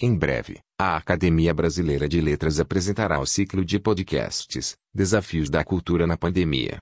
Em breve, a Academia Brasileira de Letras apresentará o ciclo de podcasts Desafios da Cultura na Pandemia.